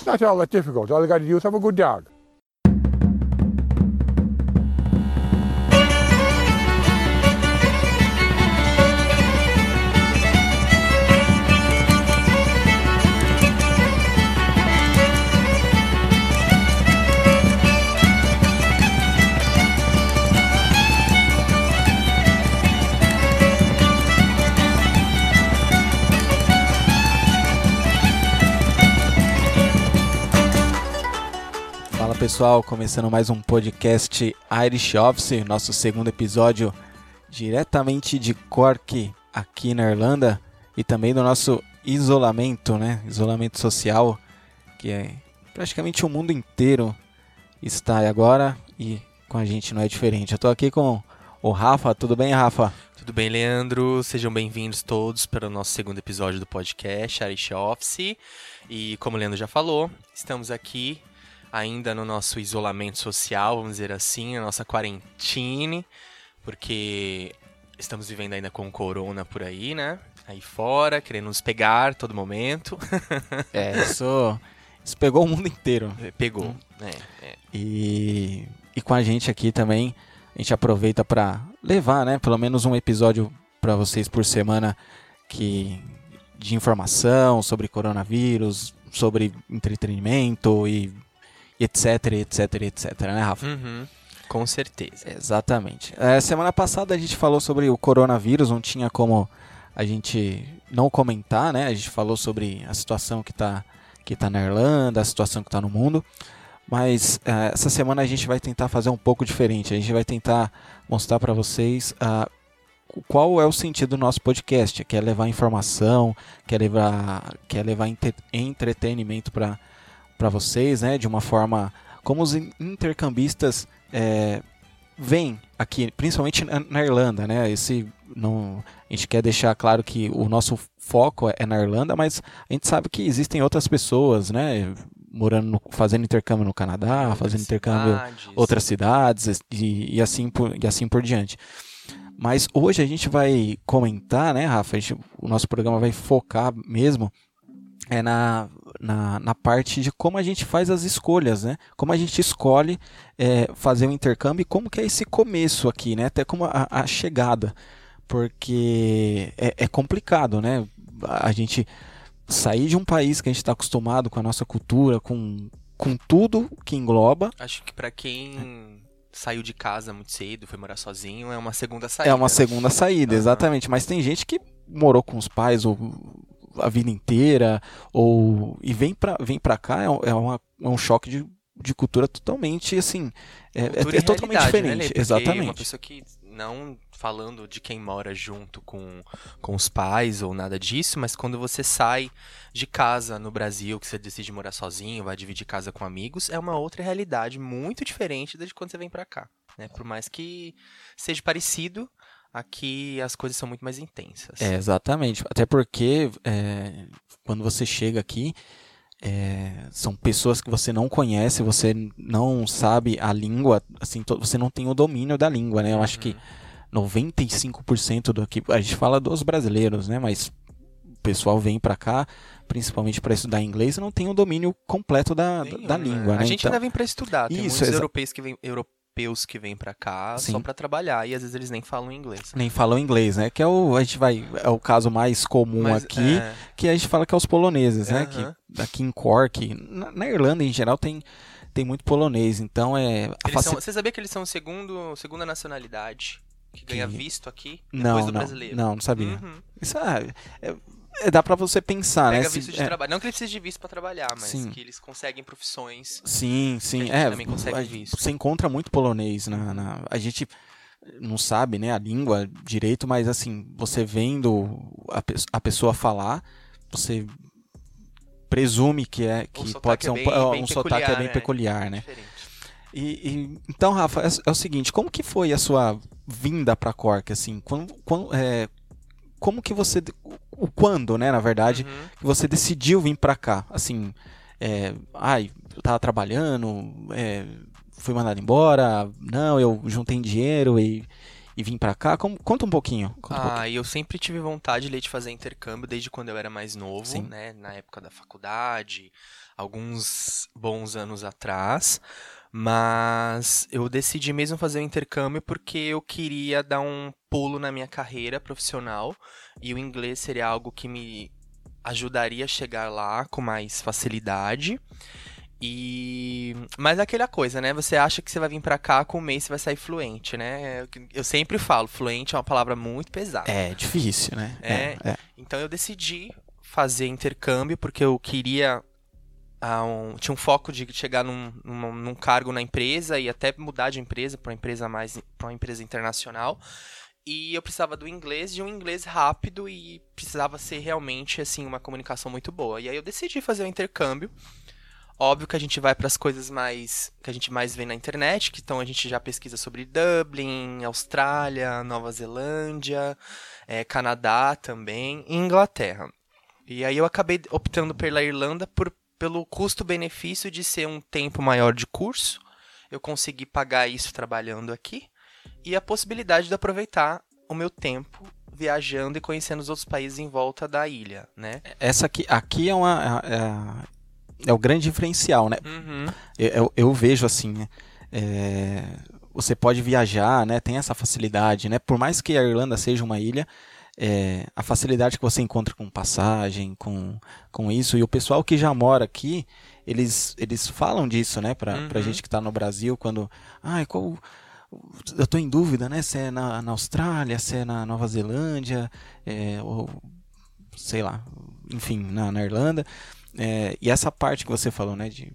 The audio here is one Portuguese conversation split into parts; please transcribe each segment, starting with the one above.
It's not all that difficult. All you got to do is have a good dog. Pessoal, começando mais um podcast Irish Office, nosso segundo episódio diretamente de Cork, aqui na Irlanda, e também do nosso isolamento, né? Isolamento social, que é praticamente o mundo inteiro está agora e com a gente não é diferente. Eu tô aqui com o Rafa, tudo bem, Rafa? Tudo bem, Leandro? Sejam bem-vindos todos para o nosso segundo episódio do podcast Irish Office. E como o Leandro já falou, estamos aqui ainda no nosso isolamento social, vamos dizer assim, na nossa quarentine, porque estamos vivendo ainda com corona por aí, né? Aí fora, querendo nos pegar todo momento. É, isso, isso pegou o mundo inteiro. Pegou, né? É. E, e com a gente aqui também, a gente aproveita para levar, né, pelo menos um episódio para vocês por semana que de informação sobre coronavírus, sobre entretenimento e etc, etc, etc, né, Rafa? Uhum, com certeza. Exatamente. É, semana passada a gente falou sobre o coronavírus, não tinha como a gente não comentar, né? A gente falou sobre a situação que está que tá na Irlanda, a situação que está no mundo. Mas é, essa semana a gente vai tentar fazer um pouco diferente. A gente vai tentar mostrar para vocês ah, qual é o sentido do nosso podcast. Que é levar informação, quer levar, quer levar entre- entretenimento para para vocês, né? De uma forma como os in- intercambistas é, vêm aqui, principalmente na, na Irlanda, né? Esse não, a gente quer deixar claro que o nosso foco é na Irlanda, mas a gente sabe que existem outras pessoas, né? Morando, no- fazendo intercâmbio no Canadá, fazendo intercâmbio Cidades. outras cidades e, e assim por, e assim por diante. Mas hoje a gente vai comentar, né, Rafa? A gente- o nosso programa vai focar mesmo é na, na, na parte de como a gente faz as escolhas, né? Como a gente escolhe é, fazer o intercâmbio e como que é esse começo aqui, né? Até como a, a chegada. Porque é, é complicado, né? A gente sair de um país que a gente está acostumado com a nossa cultura, com, com tudo que engloba, Acho que pra quem saiu de casa muito cedo, foi morar sozinho, é uma segunda saída. É uma segunda saída, exatamente. Mas tem gente que morou com os pais ou a vida inteira, ou e vem pra, vem pra cá, é, um- é uma- é um choque de, de cultura totalmente assim. É, é- é totalmente né, diferente. Lê? Porque Uma exatamente. pessoa que não falando de quem mora junto com, com os pais ou nada disso, mas quando você sai de casa no Brasil, que você decide morar sozinho, vai dividir casa com amigos, é uma outra realidade muito diferente da de quando você vem pra cá. Né? Por mais que seja parecido, aqui as coisas são muito mais intensas. É, exatamente. Até porque é, quando você chega aqui, é, são pessoas que você não conhece, você não sabe a língua, assim, você não tem o domínio da língua, né? Eu acho que 95% do aqui, a gente fala dos brasileiros, né? Mas o pessoal vem pra cá, principalmente para estudar inglês, não tem o domínio completo da, Nenhum, da língua, né? A gente Então- ainda vem pra estudar. Tem Isso, muitos europeus que vêm europeus que vêm para cá só Sim. pra trabalhar e às vezes eles nem falam inglês. nem falam inglês, né? Que é o a gente vai é o caso mais comum Mas, aqui, é, que a gente fala que é os poloneses, né? Que aqui em Cork, na, na Irlanda em geral tem tem muito polonês, então é faci- são- você sabia que eles são segundo, segunda nacionalidade que ganha Que- visto aqui depois não, do não, brasileiro? não, não sabia. Uhum. Isso é- é- dá pra você pensar, Pega né? Se- visto de é, trabalho. Não que eles precisem de visto pra trabalhar, mas Sim. que eles conseguem profissões. Sim, sim. É, também consegue visto. você encontra muito polonês na, na- A gente não sabe, né, a língua direito, mas assim, você vendo a, pe- a pessoa falar, você presume que é que pode é ser um, bem- po- bem um sotaque é peculiar, bem né? peculiar, né? Diferente. E, e- então, Rafa, é, é o seguinte, como que foi a sua vinda para Cork, assim? Quando, quando, é, como que você, o quando, né, na verdade, Uhum. que você decidiu vir pra cá? Assim, é, ai, eu tava trabalhando, é, fui mandado embora, não, eu juntei dinheiro e, e vir para cá? Como, conta um pouquinho. Conta um ah, pouquinho. eu sempre tive vontade de fazer intercâmbio desde quando eu era mais novo, Sim. né? Na época da faculdade, alguns bons anos atrás. Mas eu decidi mesmo fazer o intercâmbio porque eu queria dar um pulo na minha carreira profissional e o inglês seria algo que me ajudaria a chegar lá com mais facilidade. E mas é aquela coisa, né? Você acha que você vai vir pra cá com um mês você vai sair fluente, né? Eu sempre falo, fluente é uma palavra muito pesada. É difícil, né? É. Então eu decidi fazer intercâmbio porque eu queria um- tinha um foco de chegar num, num, num cargo na empresa e até mudar de empresa para uma empresa mais para uma empresa internacional. E eu precisava do inglês, de um inglês rápido e precisava ser realmente assim uma comunicação muito boa. E aí eu decidi fazer o intercâmbio. Óbvio que a gente vai para as coisas mais que a gente mais vê na internet, que então a gente já pesquisa sobre Dublin, Austrália, Nova Zelândia, eh, Canadá também, e Inglaterra. E aí eu acabei optando pela Irlanda por, pelo custo-benefício de ser um tempo maior de curso. Eu consegui pagar isso trabalhando aqui e a possibilidade de aproveitar o meu tempo viajando e conhecendo os outros países em volta da ilha, né? Essa aqui, aqui é uma é, é o grande diferencial, né? Uhum. Eu, eu- eu vejo assim, né? É, você pode viajar, né? Tem essa facilidade, né? Por mais que a Irlanda seja uma ilha, é, a facilidade que você encontra com passagem, com, com isso, e o pessoal que já mora aqui, eles, eles falam disso, né? Pra, pra Uhum. gente que tá no Brasil, quando. Ai, qual. Eu tô em dúvida, né? Se é na, na Austrália, se é na Nova Zelândia, é, ou sei lá, enfim, na, na Irlanda. É, e essa parte que você falou, né? De,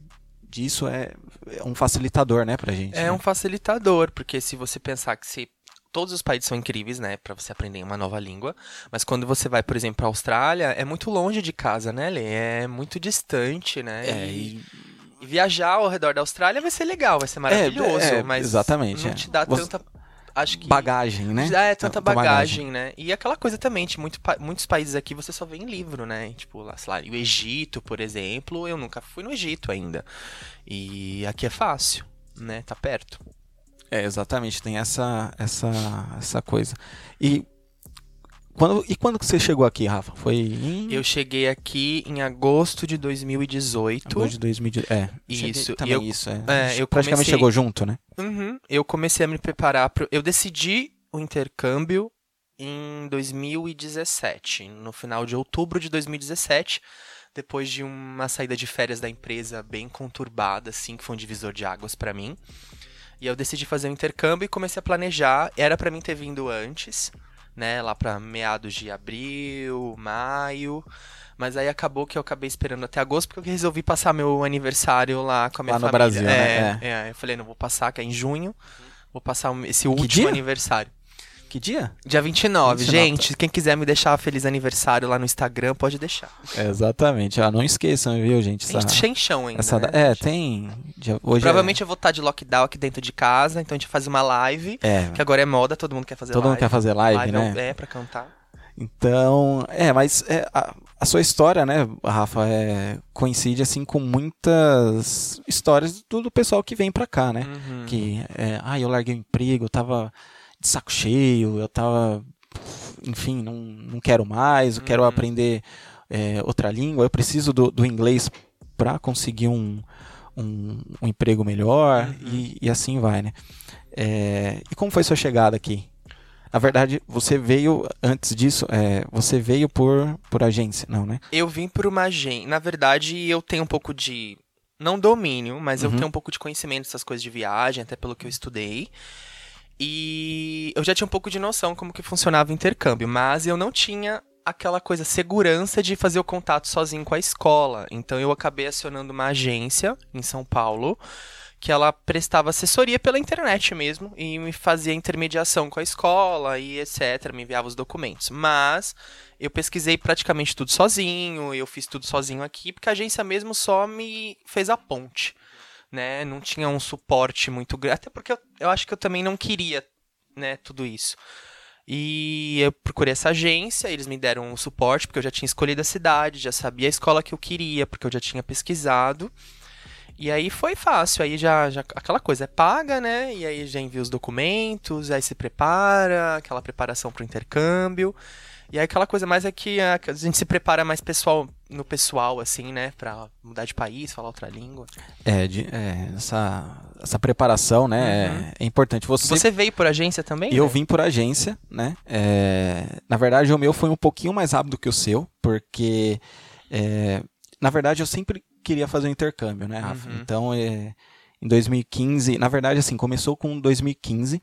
disso é, é um facilitador, né, pra gente. É né? um facilitador, porque se você pensar que se todos os países são incríveis, né, Pra você aprender uma nova língua, mas quando você vai, por exemplo, para Austrália, é muito longe de casa, né, Lê? É muito distante, né? É, e, e- viajar ao redor da Austrália vai ser legal, vai ser maravilhoso, é, mas exatamente, não é. te dá Você- tanta acho que bagagem, né? É, tanta Tanta bagagem, né? E aquela coisa também, de muito, pa- muitos países aqui você só vê em livro, né? Tipo, lá, sei lá, o Egito, por exemplo, eu nunca fui no Egito ainda. E aqui é fácil, né? Tá perto. É, exatamente, tem essa, essa, essa coisa. E quando, e quando que você chegou aqui, Rafa? Foi em Eu cheguei aqui em agosto de 2018. agosto de 2018. É, Isso, também eu- isso, é. é, eu praticamente comecei- chegou junto, né? Uhum. Eu comecei a me preparar pro... Eu decidi o intercâmbio em 2017, no final de outubro de 2017, depois de uma saída de férias da empresa bem conturbada, assim, que foi um divisor de águas pra mim. E eu decidi fazer o intercâmbio e comecei a planejar. Era pra mim ter vindo antes, né, lá pra meados de abril, maio. Mas aí acabou que eu acabei esperando até agosto porque eu resolvi passar meu aniversário lá com a minha Lá no família. Brasil, é, né? é, eu falei, não vou passar, que é em junho. Vou passar um- esse último aniversário. Que dia? Dia 29. 29, Gente, quem quiser me deixar feliz aniversário lá no Instagram, pode deixar. É, exatamente. Ah, não esqueçam, viu, gente? Tem sem chão ainda. essa né? é, tem. dia- hoje Provavelmente eu vou estar de lockdown aqui dentro de casa, então a gente faz uma live. é. é Que agora é moda, todo mundo quer fazer todo live. mundo quer fazer live, é, né? é pra cantar. Então, é, mas é, a, a sua história, né, Rafa, é, coincide assim com muitas histórias do, do pessoal que vem pra cá, né? Uhum. Que, é, ah, eu larguei o emprego, eu tava de saco cheio, eu tava, enfim, não, não quero mais, eu quero Uhum. aprender é, outra língua, eu preciso do, do inglês pra conseguir um, um, um emprego melhor Uhum. e, e assim vai, né? É, e como foi sua chegada aqui? Na verdade, você veio, antes disso, é, você veio por, por agência, não, né? Eu vim por uma agência. Na verdade, eu tenho um pouco de. Não domínio, mas eu Uhum. tenho um pouco de conhecimento dessas coisas de viagem, até pelo que eu estudei. E eu já tinha um pouco de noção como que funcionava o intercâmbio, mas eu não tinha aquela coisa, segurança de fazer o contato sozinho com a escola. Então eu acabei acionando uma agência em São Paulo, que ela prestava assessoria pela internet mesmo e me fazia intermediação com a escola e etc, me enviava os documentos. Mas eu pesquisei praticamente tudo sozinho, eu fiz tudo sozinho aqui, porque a agência mesmo só me fez a ponte, né? Não tinha um suporte muito grande, até porque eu, eu acho que eu também não queria, né, tudo isso. E eu procurei essa agência, eles me deram o suporte, porque eu já tinha escolhido a cidade, já sabia a escola que eu queria, porque eu já tinha pesquisado. E aí foi fácil, aí já, já aquela coisa é paga, né? E aí já envia os documentos, aí se prepara, aquela preparação pro intercâmbio. E aí aquela coisa mais é que a, a gente se prepara mais pessoal no pessoal, assim, né? Pra mudar de país, falar outra língua. É, de- é, essa, essa preparação, né, Uhum. é, é importante. Você, Você veio por agência também? eu né? vim por agência, né? é, na verdade, o meu foi um pouquinho mais rápido que o seu, porque, é, na verdade, eu sempre queria fazer um intercâmbio, né, Rafa? Uhum. Então, é, em 2015, na verdade, assim, começou com 2015.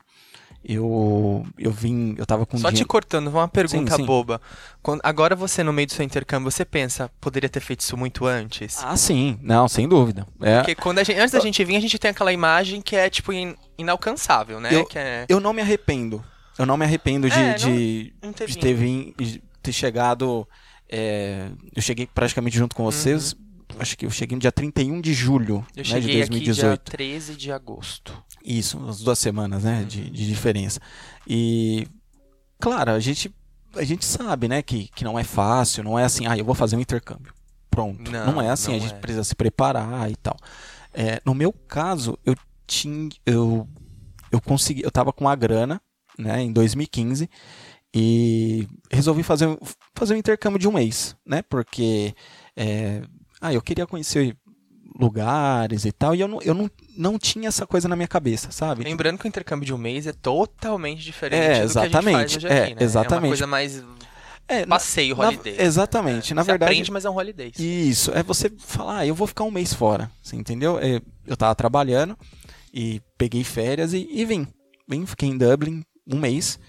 Eu, eu vim, eu tava com Só te dinheiro- cortando, uma pergunta Sim, sim. boba. Quando- agora você, no meio do seu intercâmbio, você pensa, poderia ter feito isso muito antes? Ah, sim, não, sem dúvida. É, Porque quando a gente, antes da gente vir, a gente tem aquela imagem que é, tipo, in- inalcançável, né? Eu- que é... Eu não me arrependo. Eu não me arrependo de, É, de, não ter de ter, vim, de ter chegado. é, eu cheguei praticamente junto com vocês. Acho que eu cheguei no dia 31 de julho Uhum. Eu né, de cheguei aqui dia 2018. 13 de agosto. Isso, umas duas semanas né, de, de diferença. E, claro, a gente, a gente sabe né, que, que não é fácil, não é assim, ah, eu vou fazer um intercâmbio. Pronto. Não, Não, é assim, não a gente é. precisa se preparar e tal. É, no meu caso, eu tinha. Eu, eu consegui. Eu tava com a grana, né, em 2015, e resolvi fazer, um- fazer um intercâmbio de um mês, né? Porque. é, ah, eu queria conhecer lugares e tal, e eu não, eu não, não tinha essa coisa na minha cabeça, sabe? Lembrando que o intercâmbio de um mês é totalmente diferente É, do exatamente. hoje É, aqui, né? É uma exatamente. coisa mais É, na- passeio, na- holiday. exatamente. Na Você verdade, aprende, mas é um holiday. Isso, é você falar, ah, eu vou ficar um mês fora, você entendeu? É, Eu tava trabalhando e peguei férias e, e vim. Vim, fiquei em Dublin um mês.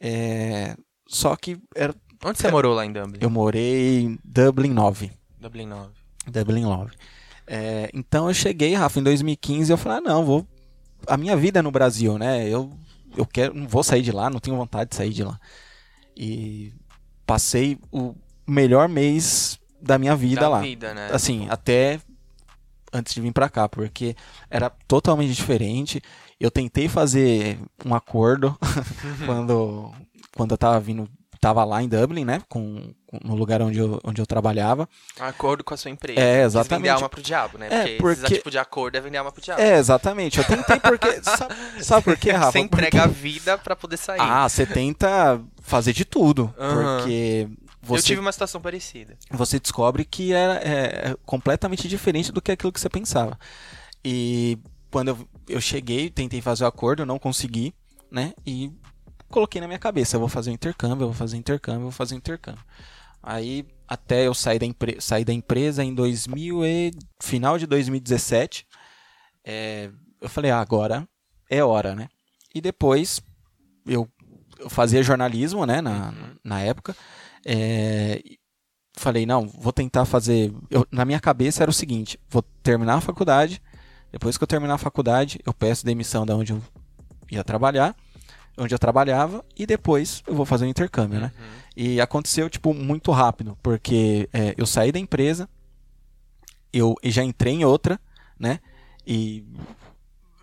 É, Só que era, Onde você morou lá em Dublin? eu morei em Dublin 9. Dublin 9. Dublin 9. É, então eu cheguei, Rafa, em 2015 eu falei, ah, não, vou. A minha vida é no Brasil, né? Eu, eu quero, não vou sair de lá, não tenho vontade de sair de lá. E passei o melhor mês da minha vida da lá. vida, né? assim, até antes de vir pra cá, porque era totalmente diferente. Eu tentei fazer um acordo quando, quando eu tava vindo, tava lá em Dublin, né, com, com- no lugar onde eu, onde eu trabalhava. Acordo com a sua empresa. É, exatamente. vender alma pro diabo, né? É, Porque, porque- esse tipo de acordo é vender alma pro diabo. É, exatamente. Eu tentei porque sabe, sabe por quê, Rafa? Você entrega a vida pra poder sair. Ah, você tenta fazer de tudo, Aham. porque você Eu tive uma situação parecida. você descobre que era é, é completamente diferente do que aquilo que você pensava. E quando eu, eu cheguei, tentei fazer o acordo, eu não consegui, né? E coloquei na minha cabeça, eu vou fazer um intercâmbio, vou fazer um intercâmbio, eu vou fazer um intercâmbio. Aí até eu sair da, empre sair da empresa em 2000 e final de 2017, é, eu falei, ah, agora é hora, né? E depois eu, eu fazia jornalismo, né, na, na época. É, falei, não, vou tentar fazer. eu- na minha cabeça era o seguinte: vou terminar a faculdade. Depois que eu terminar a faculdade, eu peço demissão da onde eu ia trabalhar, onde eu trabalhava, e depois eu vou fazer um intercâmbio, né? Uhum. E aconteceu, tipo, muito rápido, porque é, eu saí da empresa, eu já entrei em outra, né? E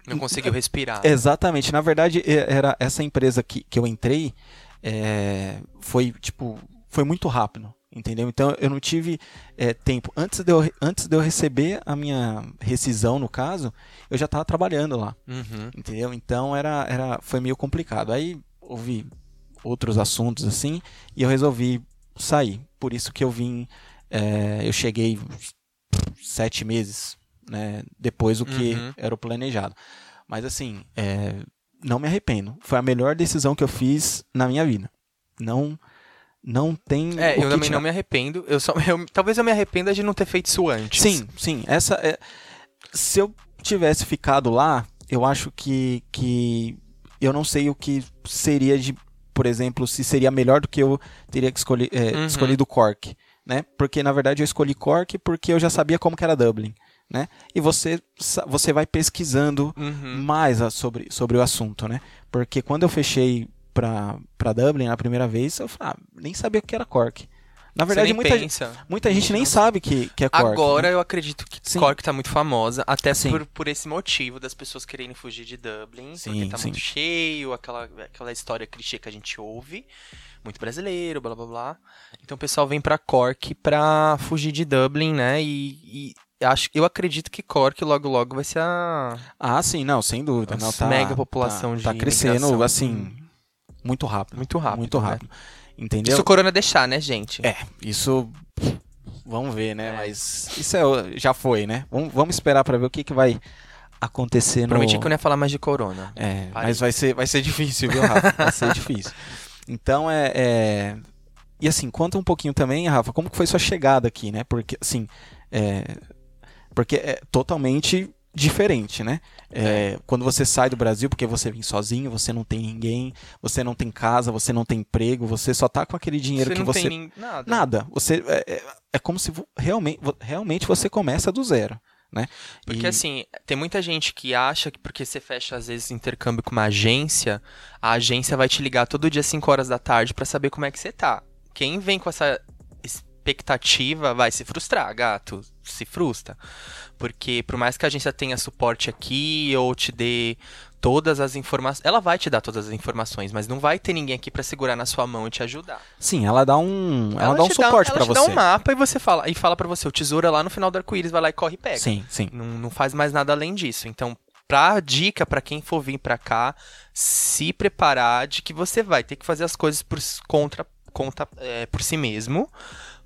Não conseguiu respirar. Exatamente. Na verdade, era essa empresa que, que eu entrei é, foi tipo foi muito rápido, entendeu? Então eu não tive é, tempo antes de, eu, antes de eu receber a minha rescisão no caso, eu já estava trabalhando lá, Uhum. entendeu? Então era, era foi meio complicado. Aí houve outros assuntos assim e eu resolvi sair. Por isso que eu vim, é, eu cheguei sete meses, né? Depois do que Uhum. era o planejado. Mas assim, é, não me arrependo. Foi a melhor decisão que eu fiz na minha vida. Não, não tem. É, eu também tirar. não me arrependo. Eu só, eu- talvez eu me arrependa de não ter feito isso antes. Sim, sim. Essa é. Se eu tivesse ficado lá, eu acho que, que eu não sei o que seria de, por exemplo, se seria melhor do que eu teria que escolher, é, Uhum. escolhido Cork, né? Porque na verdade eu escolhi Cork porque eu já sabia como que era Dublin, né? E você você vai pesquisando Uhum. mais a- sobre, sobre o assunto, né? Porque quando eu fechei pra, pra Dublin na primeira vez, eu falei, ah, nem sabia o que era Cork. Na verdade, muita, pensa. muita gente nem sabe que, que é Cork. Agora né? eu acredito que Sim. Cork tá muito famosa, até Sim. por, por esse motivo das pessoas quererem fugir de Dublin, Sim, porque tá sim. muito cheio, aquela, aquela história clichê que a gente ouve, muito brasileiro, blá blá blá. Então o pessoal vem pra Cork pra fugir de Dublin, né? E, e acho, eu acredito que Cork logo logo vai ser a Ah, sim, não, sem dúvida. Não, tá, mega população tá, de Tá crescendo, assim, muito rápido. muito rápido. Muito né? rápido. Entendeu? Se o corona deixar, né, gente? É, isso. Vamos ver, né? É. Mas isso é, já foi, né? Vamos, vamos esperar pra ver o que, que vai acontecer no. Prometi que eu não ia falar mais de corona. É, Parei. mas vai ser, vai ser difícil, viu, Rafa? Vai ser difícil. Então é, é- E assim, conta um pouquinho também, Rafa, como que foi sua chegada aqui, né? Porque, assim. é, Porque é totalmente diferente, né? É, Quando você sai do Brasil, porque você vem sozinho, você não tem ninguém, você não tem casa, você não tem emprego, você só tá com aquele dinheiro você que não você. tem nada. Nada. Você, é, é- é como se realmente, realmente você começa do zero, né? Porque E- assim, tem muita gente que acha que porque você fecha às vezes intercâmbio com uma agência, a agência vai te ligar todo dia às 5 horas da tarde pra saber como é que você tá. Quem vem com essa expectativa vai se frustrar, gato, se frustra. Porque por mais que a agência tenha suporte aqui ou te dê todas as informações, ela vai te dar todas as informações, mas não vai ter ninguém aqui pra segurar na sua mão e te ajudar. Sim, ela dá um, ela, dá um te suporte ela te você. dá um mapa e você fala e fala para você, o tesouro é lá no final do arco-íris, vai lá e corre e pega. Sim, sim. Não, não faz mais nada além disso. Então, pra dica pra quem for vir pra cá, se preparar de que você vai ter que fazer as coisas por, contra, conta, é, por si mesmo.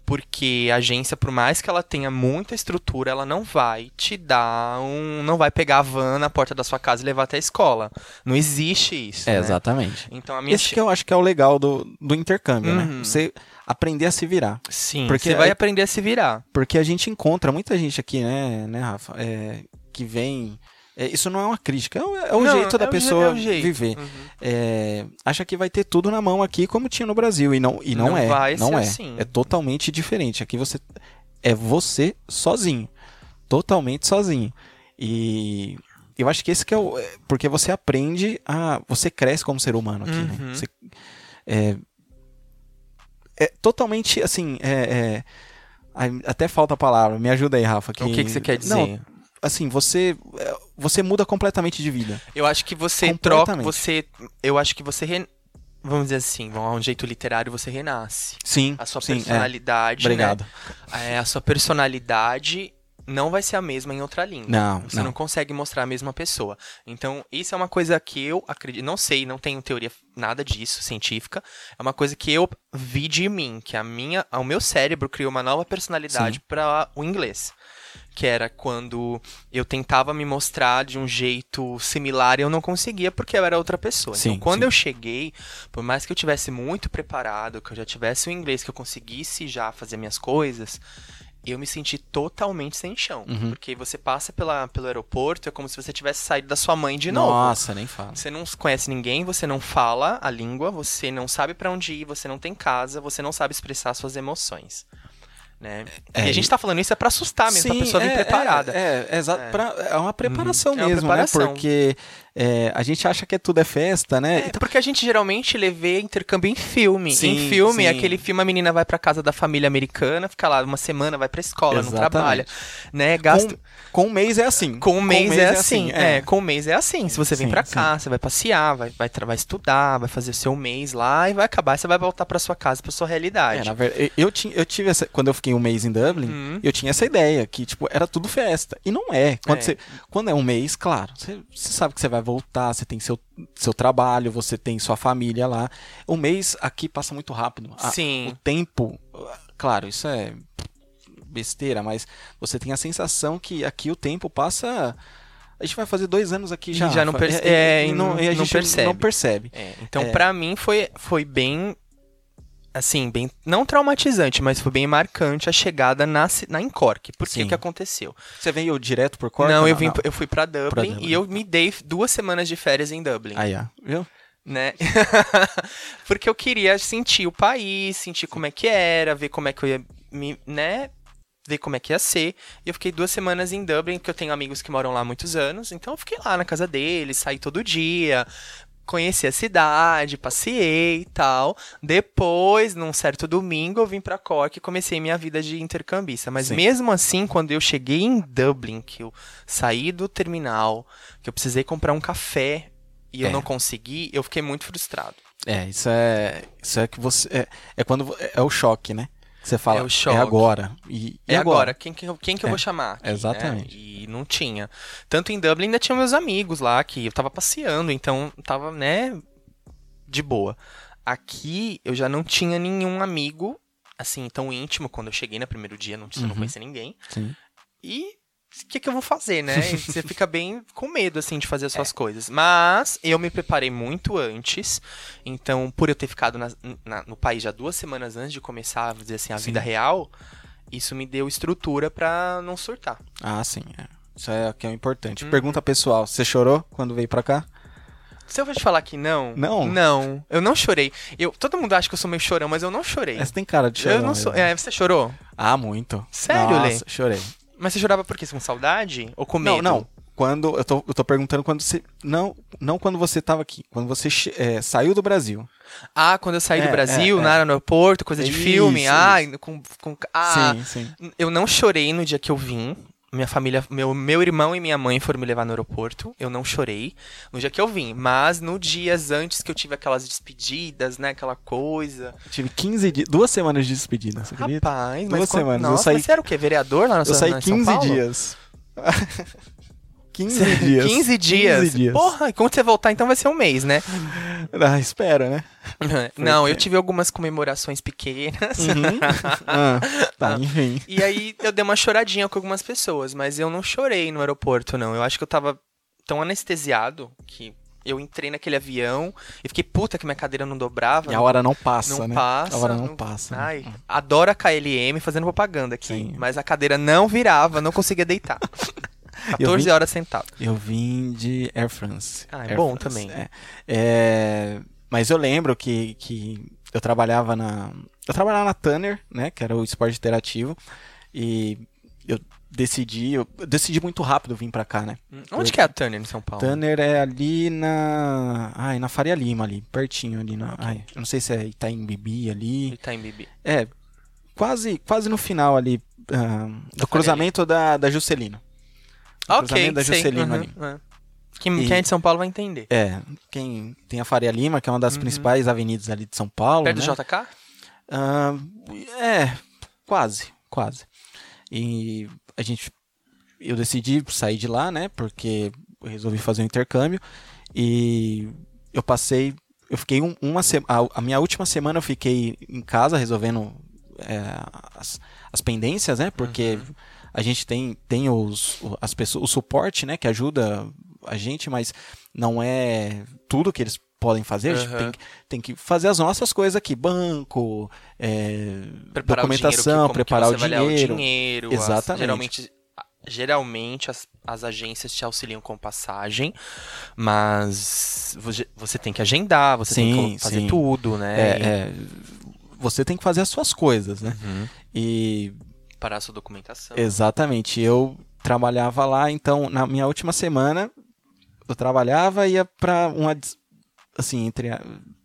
Porque a agência, por mais que ela tenha muita estrutura, ela não vai te dar um. Não vai pegar a van na porta da sua casa e levar até a escola. Não existe isso. É, né? exatamente. Então a minha. Esse que eu acho que é o legal do, do intercâmbio, né? Uhum. Você aprender a se virar. Sim, porque você vai aí- aprender a se virar. Porque a gente encontra muita gente aqui, né, né Rafa? É, que vem. É, isso não é uma crítica, é o, é o Não, jeito da é pessoa é o viver. Uhum. É, acha que vai ter tudo na mão aqui, como tinha no Brasil. E não, e não, Não é. vai não é. assim. É totalmente diferente. Aqui você. É você sozinho. Totalmente sozinho. E. Eu acho que esse que é o. Porque você aprende a. Você cresce como ser humano aqui, né? Uhum. Você, é, é totalmente assim. É, é, até falta a palavra. Me ajuda aí, Rafa. O que, que você quer dizer? Não, assim, você. É, Você muda completamente de vida. Eu acho que você troca, você, eu acho que você, re- vamos dizer assim, vamos a um jeito literário, você renasce. Sim. A sua sim, é. personalidade, Obrigado. né? É, a sua personalidade não vai ser a mesma em outra língua. Não, Você não. não. consegue mostrar a mesma pessoa. Então, isso é uma coisa que eu acredito, não sei, não tenho teoria nada disso científica. É uma coisa que eu vi de mim, que a minha, o meu cérebro criou uma nova personalidade para o inglês. Que era quando eu tentava me mostrar de um jeito similar e eu não conseguia porque eu era outra pessoa. Sim, então, quando sim. eu cheguei, por mais que eu tivesse muito preparado, que eu já tivesse o inglês, que eu conseguisse já fazer minhas coisas, eu me senti totalmente sem chão. Uhum. Porque você passa pela, pelo aeroporto, é como se você tivesse saído da sua mãe de novo. Nossa, nem fala. Você não conhece ninguém, você não fala a língua, você não sabe pra onde ir, você não tem casa, você não sabe expressar suas emoções. Né? É, e a gente tá falando isso é pra assustar mesmo, Sim, pessoa vir é, preparada. É, é, É. pra- é uma preparação Uhum. É uma mesmo, preparação. né? Porque é, a gente acha que tudo é festa, né? É, porque a gente geralmente lê vê intercâmbio em filme. Sim, em filme, sim. aquele filme a menina vai pra casa da família americana, fica lá uma semana, vai pra escola, não Exatamente. trabalha, né? Gasta Com, com um mês é assim. Com um mês, é, assim, é. Com um mês é assim. Se você vem Sim, pra cá, você vai passear, vai, vai, vai estudar, vai fazer o seu mês lá e vai acabar. Você vai voltar pra sua casa, pra sua É, realidade. na verdade, eu, tinha, eu tive essa, quando eu fiquei um mês em Dublin, Uhum. eu tinha essa ideia que tipo era tudo festa e não é. Quando, É. Você, quando é um mês, claro, você, você sabe que você vai voltar, você tem seu, seu trabalho, você tem sua família lá. O mês aqui passa muito rápido. A- Sim. o tempo, claro, isso é besteira, mas você tem a sensação que aqui o tempo passa. A gente vai fazer dois anos aqui E já. já não perce- e- e- é, e e não- e a não gente percebe. Não percebe. É, então, É. pra mim, foi, foi bem. Assim, bem. Não traumatizante, mas foi bem marcante a chegada na, na Encorque. Por que que aconteceu? Você veio direto por Cork? não, eu, vim, eu fui pra Dublin, Pra Dublin. e eu me dei duas semanas de férias em Dublin. Aí, ó. Viu? né? Porque eu queria sentir o país, sentir como é que era, ver como é que eu ia me, né? Ver como é que ia ser. E eu fiquei duas semanas em Dublin, porque eu tenho amigos que moram lá há muitos anos. Então eu fiquei lá na casa deles, saí todo dia, conheci a cidade, passei e tal. Depois, num certo domingo, eu vim pra Cork e comecei minha vida de intercambista. Mas Sim. mesmo assim, quando eu cheguei em Dublin, que eu saí do terminal, que eu precisei comprar um café e eu É. não consegui, eu fiquei muito frustrado. É, isso é. Isso é que você. É, é quando. vo- É, o choque, né? Você fala, É o é, agora. E, e É agora, quem, que eu- quem que eu É, vou chamar? aqui, né? exatamente. E não tinha. Tanto em Dublin ainda tinha meus amigos lá, que eu tava passeando, então tava, né, de boa. Aqui eu já não tinha nenhum amigo, assim, tão íntimo. Quando eu cheguei no primeiro dia, não, eu não Uhum. conhecia ninguém. Sim. E o que, que eu vou fazer, né? Você fica bem com medo, assim, de fazer as É. suas coisas. Mas eu me preparei muito antes. Então, por eu ter ficado na- na- no país já duas semanas antes de começar, dizer assim, a Sim. vida real, isso me deu estrutura pra não surtar. Ah, sim. é. Isso é o que é o importante. Uhum. Pergunta pessoal, você chorou quando veio pra cá? Se eu vou te falar que não. Não? Não. Eu não chorei. Eu, todo mundo acha que eu sou meio chorão, mas eu não chorei. É, Você tem cara de chorão. eu não sou. É, você chorou? Ah, muito. Sério, Nossa, Lê? chorei. Mas você chorava por quê? Com saudade? Ou com medo? Não, não. Quando eu tô, eu tô perguntando quando você não não quando você tava aqui, quando você é, saiu do Brasil. Ah, quando eu saí É, do Brasil, é, é. na no aeroporto, coisa de Isso, filme. isso. Ah, com, com, ah, sim, sim. Eu não chorei no dia que eu vim. Minha família, meu, meu irmão e minha mãe foram me levar no aeroporto. Eu não chorei no dia que eu vim. Mas no dias antes que eu tive aquelas despedidas, né? Aquela coisa. Tive 15 dias, duas semanas de despedida, você acredita? Rapaz, Duas mas semanas, eu Nossa, saí- mas você era o quê? Vereador lá na Eu saí na- em São 15 Paulo? dias. 15 dias. 15 dias. 15 dias. Porra, e quando você voltar, então vai ser um mês, né? Ah, espera, né? Não, eu tive algumas comemorações pequenas. Uhum. Ah, tá, enfim. E aí eu dei uma choradinha com algumas pessoas, mas eu não chorei no aeroporto, não. Eu acho que eu tava tão anestesiado que eu entrei naquele avião e fiquei puta que minha cadeira não dobrava. E a hora não passa, não né? passa. A hora não, passa. né? Ai, adoro a KLM fazendo propaganda aqui. Sim. Mas a cadeira não virava, não conseguia deitar. Eu 14 vim- horas sentado. Eu vim de Air France. Ah, é Air bom France, também. é. É, mas eu lembro que, que eu trabalhava na. Eu trabalhava na Tanner, né? Que era o esporte interativo. E eu decidi. Eu decidi muito rápido vir pra cá, né? Onde que é a Turner em São Paulo? Tanner é ali na. Ai, na Faria Lima, ali, pertinho ali na. Ai, eu não sei se é Itaim Bibi ali. Itaim Bibi. É, quase, quase no final ali. ah, do cruzamento da, da Juscelino. Ok, cruzamento da. Juscelino uhum, ali. é. Quem, E- quem é de São Paulo vai entender. É, quem tem a Faria Lima, que é uma das Uhum. principais avenidas ali de São Paulo. Perto né? do JK? Ah, é, quase, quase. E a gente, eu decidi sair de lá, né? Porque eu resolvi fazer um intercâmbio e eu passei, eu fiquei um- uma semana, a minha última semana eu fiquei em casa resolvendo é, as, as pendências, né? Porque Uhum. A gente tem, tem os, o- as pessoas, o suporte, né? Que ajuda a gente, mas não é tudo que eles podem fazer. A gente Uhum. tem, que- tem que fazer as nossas coisas aqui, banco, é, Preparar documentação, o que, preparar o dinheiro. o dinheiro. as- Exatamente. geralmente, geralmente as, as agências te auxiliam com passagem, mas você, tem que agendar, você tem Sim, que fazer sim. tudo, né? É, E é, você tem que fazer as suas coisas, né? Uhum. E Parar a sua documentação. exatamente, eu trabalhava lá, então na minha última semana eu trabalhava e ia pra uma assim, entre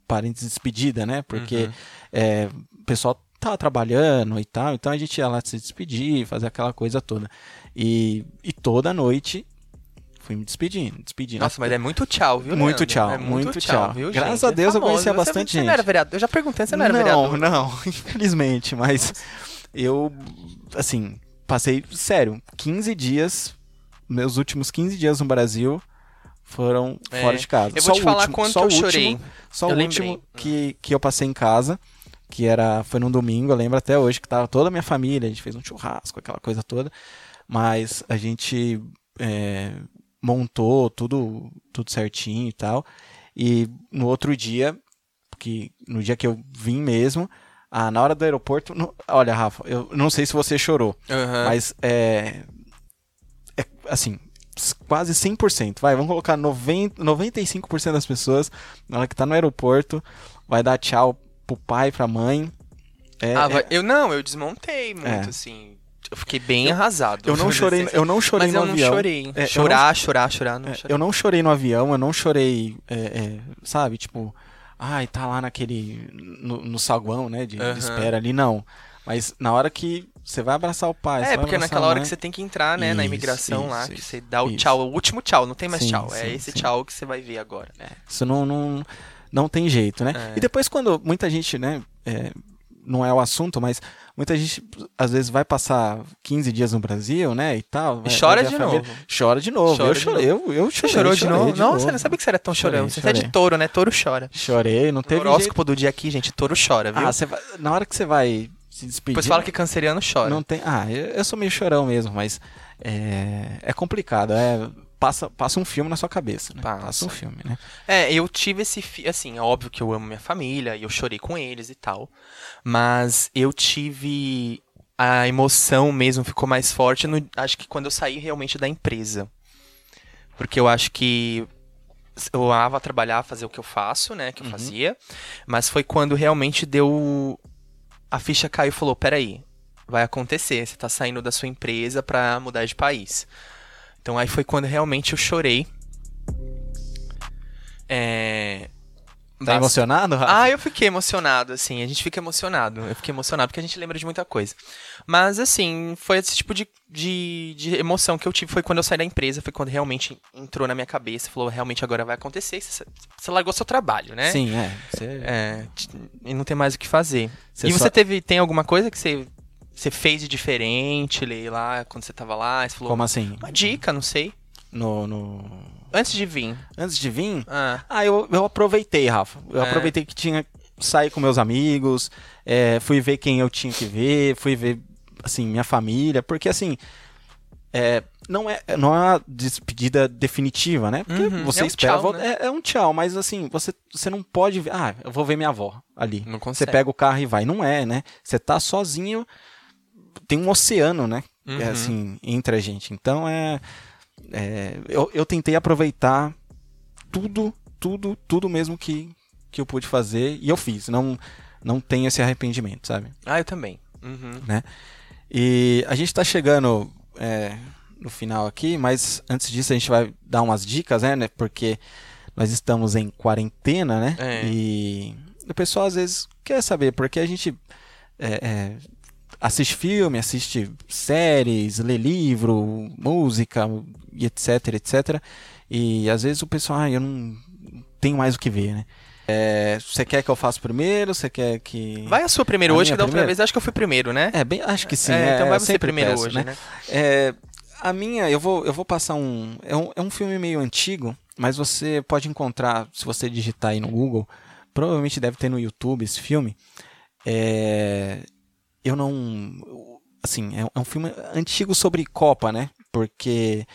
parênteses despedida, né? Porque Uhum. é, o pessoal tava trabalhando e tal, então a gente ia lá se despedir, fazer aquela coisa toda. E, e toda noite fui me despedindo, despedindo. Nossa, mas é muito tchau, viu, Muito Leandro? tchau, é muito, muito tchau, tchau. viu, Graças gente? a Deus eu famoso. conhecia Você- bastante você gente. não era vereador? Eu já perguntei, você não era não, vereador? não, infelizmente, mas eu, assim, passei, sério, 15 dias, meus últimos 15 dias no Brasil foram É, fora de casa. Eu Só vou te o falar último- quanto só eu o último- chorei. Só Eu o lembrei. último que, que eu passei em casa, que era foi num domingo, eu lembro até hoje que tava toda a minha família, a gente fez um churrasco, aquela coisa toda, mas a gente é, montou tudo tudo certinho e tal. E no outro dia, que no dia que eu vim mesmo, ah, na hora do aeroporto, no- olha, Rafa, eu não sei se você chorou, Aham. mas é, é assim, quase 100%, vai, vamos colocar 90, 95% das pessoas, na hora que tá no aeroporto, vai dar tchau pro pai, pra mãe. É, Ah, é- eu não, eu desmontei muito, É. assim. Eu fiquei bem arrasado. eu não chorei, eu não chorei Mas no eu não avião. chorei. É, eu chorar, chorar, chorar, não É, chorei. eu não chorei no avião, eu não chorei, é, é, sabe, tipo, ai, tá lá naquele, no, no saguão, né, de, de Aham. espera ali, não. Mas na hora que você vai abraçar o pai, É, porque naquela hora que você tem que entrar, né, na Isso, imigração lá, isso, que isso, você dá o isso. tchau, o último tchau, não tem mais Sim, tchau. é sim, esse sim. tchau que você vai ver agora. Isso não, não, não tem jeito, né? É. E depois quando muita gente, né, é, não é o assunto, mas muita gente às vezes vai passar 15 dias no Brasil, né, e tal. E chora de novo. Chora de novo. Chora eu de chorei, eu, eu Você chorei, chorou de novo? de Nossa, novo. não sabia que você era tão chorão. Você é de touro, né? Touro chora. Chorei, não teve horóscopo do dia aqui, gente, touro chora, viu? Ah, você vai- na hora que você vai se despedir... Depois fala que canceriano chora. Não tem. Ah, eu, eu sou meio chorão mesmo, mas é, é complicado. É, passa, passa um filme na sua cabeça, né? Passa. um filme, né? É, eu tive esse. fi- Assim, é óbvio que eu amo minha família e eu chorei com eles e tal. Mas eu tive. A emoção mesmo ficou mais forte, no, acho que quando eu saí realmente da empresa. Porque eu acho que eu amava trabalhar, fazer o que eu faço, né? Que eu Uhum. fazia. Mas foi quando realmente deu. A ficha caiu e falou: peraí, vai acontecer. Você tá saindo da sua empresa pra mudar de país. Então aí foi quando realmente eu chorei. É. Tá emocionado, Rafa? ah, eu fiquei emocionado, assim. A gente fica emocionado. Eu fiquei emocionado porque a gente lembra de muita coisa. Mas, assim, foi esse tipo de, de, de emoção que eu tive. Foi quando eu saí da empresa, foi quando realmente entrou na minha cabeça. Falou, realmente agora vai acontecer. Você, você largou seu trabalho, né? Sim, é. Você- É, e não tem mais o que fazer. Você e você só- teve, tem alguma coisa que você, você fez de diferente, Lei, lá, quando você tava lá? Você falou, Como assim? uma dica, não sei. No, no- Antes de vir. Antes de vir, Ah, ah, eu, eu aproveitei, Rafa. Eu É. aproveitei que tinha sair com meus amigos, é, fui ver quem eu tinha que ver, fui ver assim minha família, porque assim é, não é não é uma despedida definitiva, né? Porque Uhum, você é um espera tchau, né? é, é um tchau, mas assim você você não pode ver, ah, eu vou ver minha avó ali. não Você consegue. pega o carro e vai, não é, né? Você tá sozinho, tem um oceano, né? Uhum. É, assim, entre a gente. Então é. é, eu, eu tentei aproveitar tudo, tudo, tudo mesmo que, que eu pude fazer e eu fiz. Não, não tenho esse arrependimento, sabe? Ah, eu também. Uhum. E a gente tá chegando é, no final aqui, mas antes disso a gente vai dar umas dicas, né? né? Porque nós estamos em quarentena, né? É. E o pessoal às vezes quer saber, porque a gente é, é, assiste filme, assiste séries, lê livro, música, e etc, etc. E às vezes o pessoal, ah, eu não tenho mais o que ver, né? É, você quer que eu faça primeiro? Você quer que. Vai a sua primeiro A hoje, que da outra primeiro? vez acho que eu fui primeiro, né? É, bem, acho que sim. É, é, então vai você primeiro peço, hoje, né? É, a minha, eu vou, eu vou passar um é, um. é um filme meio antigo, mas você pode encontrar, se você digitar aí no Google, provavelmente deve ter no YouTube esse filme. É, eu não. Assim, é, é um filme antigo sobre Copa, né? Porque.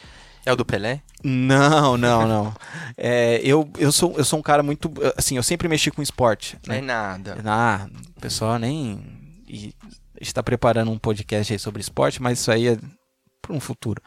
É o do Pelé? Não, não, não. É, eu, eu, sou, eu sou um cara muito. Assim, eu sempre mexi com esporte. Não é Né? nada. Ah, o pessoal nem. E está preparando um podcast aí sobre esporte, mas isso aí é para um futuro.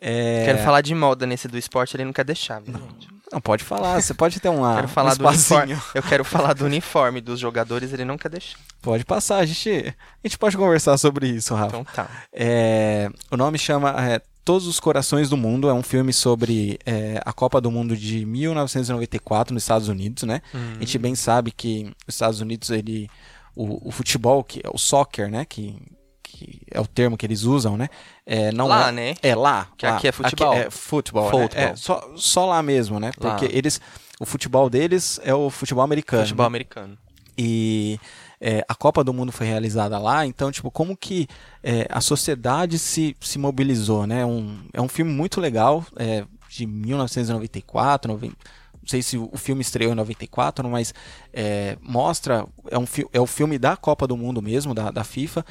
É, Quero falar de moda nesse do esporte, ele não quer deixar, viu, gente? Não, pode falar, você pode ter uma, Quero falar um do uniforme. Eu quero falar do uniforme dos jogadores, ele quer deixar. Pode passar, a gente, a gente pode conversar sobre isso, Rafa. Então tá. É, o nome chama é, Todos os Corações do Mundo, é um filme sobre é, a Copa do Mundo de 1994 nos Estados Unidos, né? A gente bem sabe que os Estados Unidos, ele, o, o futebol, que é o soccer, né? Que, que é o termo que eles usam, né? É, não Lá, é, né? É lá. Que lá. aqui é futebol. é futebol. né? Futebol. É, só, só lá mesmo, né? Lá. Porque eles. O futebol deles é o futebol americano. Futebol né? americano. E é, a Copa do Mundo foi realizada lá, então, tipo, como que é, a sociedade se, se mobilizou, né? Um, é um filme muito legal, é, de 1994, 90, não sei se o filme estreou em 94, mas é, mostra, é, um, é o filme da Copa do Mundo mesmo, da, da FIFA,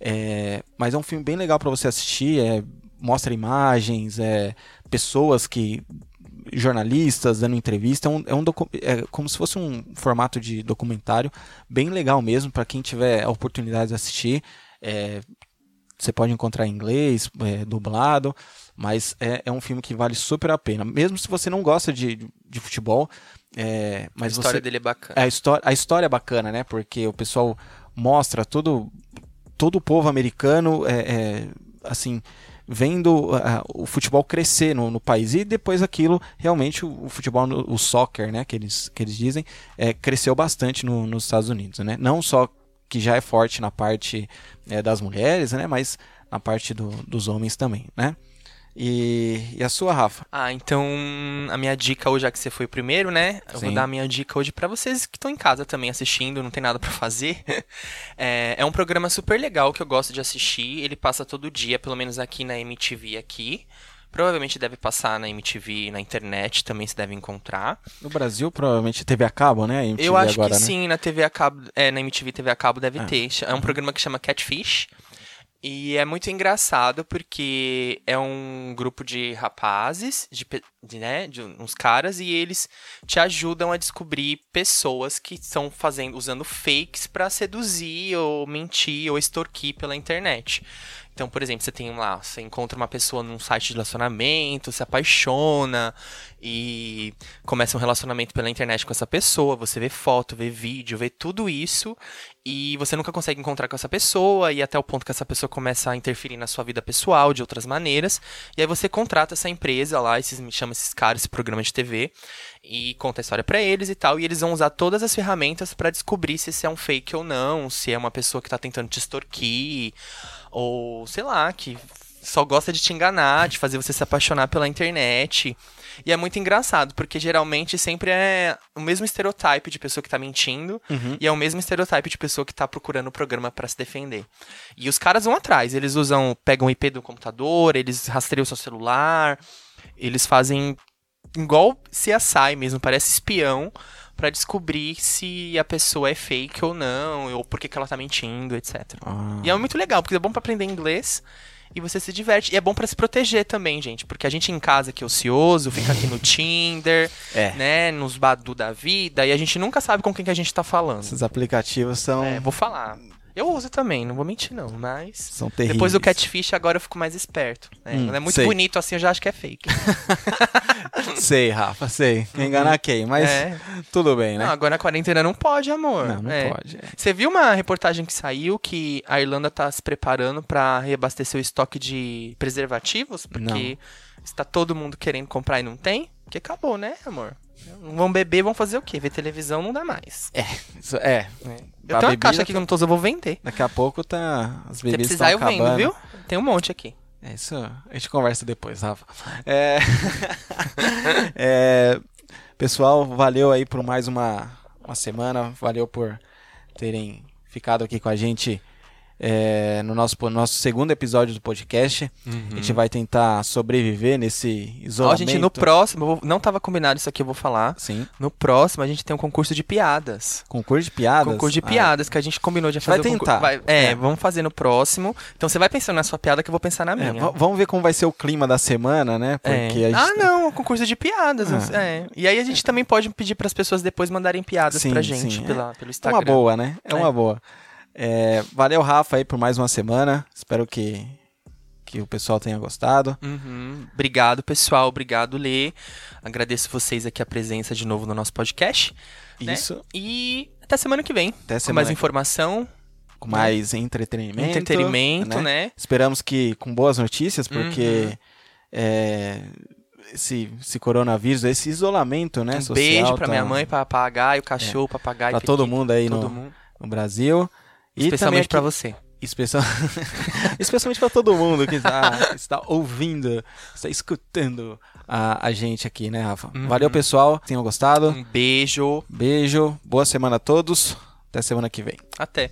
é, mas é um filme bem legal para você assistir, é, mostra imagens, é, pessoas que jornalistas dando entrevista, é, um, é, um é como se fosse um formato de documentário bem legal mesmo para quem tiver a oportunidade de assistir. É, você pode encontrar em inglês, é, dublado, mas é, é um filme que vale super a pena. Mesmo se você não gosta de, de futebol, é, mas a história você dele é bacana. a história, a história é bacana, né? Porque o pessoal mostra todo, todo o povo americano, é, é, assim, vendo o futebol crescer no, no país. E depois aquilo, realmente, o, o futebol, o soccer, né? Que eles, que eles dizem, é, cresceu bastante no- nos Estados Unidos, né? Não só que já é forte na parte é, das mulheres, né? Mas na parte do- dos homens também, né? E, e a sua, Rafa? Ah, então a minha dica hoje, já que você foi o primeiro, né? Eu Sim. vou dar a minha dica hoje pra vocês que estão em casa também assistindo, não tem nada pra fazer. é, é um programa super legal que eu gosto de assistir. Ele passa todo dia, pelo menos aqui na MTV aqui. Provavelmente deve passar na MTV na internet, também se deve encontrar. No Brasil, provavelmente TV a cabo, né? Eu acho agora, que né? sim, na TV a cabo, é, na MTV TV a cabo deve Ah. ter. É um programa que chama Catfish. E é muito engraçado porque é um grupo de rapazes, de, de, né, de uns caras, e eles te ajudam a descobrir pessoas que estão fazendo, usando fakes pra seduzir ou mentir ou extorquir pela internet. Então, por exemplo, você tem lá, você encontra uma pessoa num site de relacionamento, se apaixona e começa um relacionamento pela internet com essa pessoa, você vê foto, vê vídeo, vê tudo isso e você nunca consegue encontrar com essa pessoa e até o ponto que essa pessoa começa a interferir na sua vida pessoal de outras maneiras. E aí você contrata essa empresa lá, esses chama esses caras, esse programa de TV e conta a história pra eles e tal, e eles vão usar todas as ferramentas pra descobrir se esse é um fake ou não, se é uma pessoa que tá tentando te extorquir ou sei lá, que só gosta de te enganar, de fazer você se apaixonar pela internet. E é muito engraçado, porque geralmente sempre é o mesmo estereotipo de pessoa que tá mentindo Uhum. e é o mesmo estereotipo de pessoa que tá procurando o programa pra se defender. E os caras vão atrás, eles usam, pegam o IP do computador, eles rastreiam o seu celular, eles fazem igual CSI mesmo, parece espião pra descobrir se a pessoa é fake ou não, ou por que que ela tá mentindo, etc. Ah. E é muito legal, porque é bom pra aprender inglês e você se diverte. E é bom pra se proteger também, gente, porque a gente em casa que é ocioso, fica aqui no Tinder, É. né, nos Badu da vida, e a gente nunca sabe com quem que a gente tá falando. Esses aplicativos são, É, vou falar. Eu uso também, não vou mentir não, mas são terríveis. depois do catfish agora eu fico mais esperto. né? Hum, é muito sei. bonito assim, eu já acho que é fake. Sei, Rafa, sei. Enganar quem? Mas É. tudo bem, né? Não, agora na quarentena não pode, amor. Não, não É. pode. é. Você viu uma reportagem que saiu que a Irlanda tá se preparando pra reabastecer o estoque de preservativos? Porque está todo mundo querendo comprar e não tem? Porque acabou, né, amor? Não vão beber, vão fazer o quê? Ver televisão não dá mais. Isso- é. Eu A tenho uma caixa aqui que eu não tô usando, eu vou vender. Daqui a pouco tá. As Se bebidas precisar, eu estão vendo, acabando. viu? Tem um monte aqui. É isso, a gente conversa depois, Rafa. É... É, Pessoal, valeu aí por mais uma, uma semana, valeu por terem ficado aqui com a gente é, no nosso, no nosso segundo episódio do podcast. A gente vai tentar sobreviver nesse Ó, isolamento. gente, no próximo, vou- não tava combinado isso aqui, eu vou falar. Sim, No próximo, a gente tem um concurso de piadas. concurso de piadas. Concurso de Ah, piadas que a gente combinou de Vai fazer. concur- tentar. vai- é, É. vamos fazer no próximo. Então você vai pensando na sua piada que eu vou pensar na é, minha. v- vamos ver como vai ser o clima da semana, né? É. Porque gente Ah, não, concurso de piadas. Ah. é. E aí a gente também pode pedir para as pessoas depois mandarem piadas Sim, pra gente sim, é. pela, pelo É Instagram. uma boa, né? É, É. uma boa. É, valeu, Rafa, aí por mais uma semana. Espero que, que o pessoal tenha gostado. Uhum. Obrigado, pessoal. Obrigado, Lê. Agradeço vocês aqui a presença de novo no nosso podcast. né? Isso. E até semana que vem. Até Com semana mais informação, com mais entretenimento. entretenimento, né? Esperamos que com boas notícias, porque Uhum. é, esse, esse coronavírus, esse isolamento, né? um social, beijo pra tá- minha mãe, pra papagaio, cachorro, papagaio. Pra todo mundo aí todo no, mundo. no Brasil. Especialmente pra também você. especial... especialmente para todo mundo que está, está ouvindo, está escutando a, a gente aqui, né, Rafa? Uhum. Valeu, pessoal. Tenham gostado. Um beijo. Beijo, boa semana a todos. Até semana que vem. Até.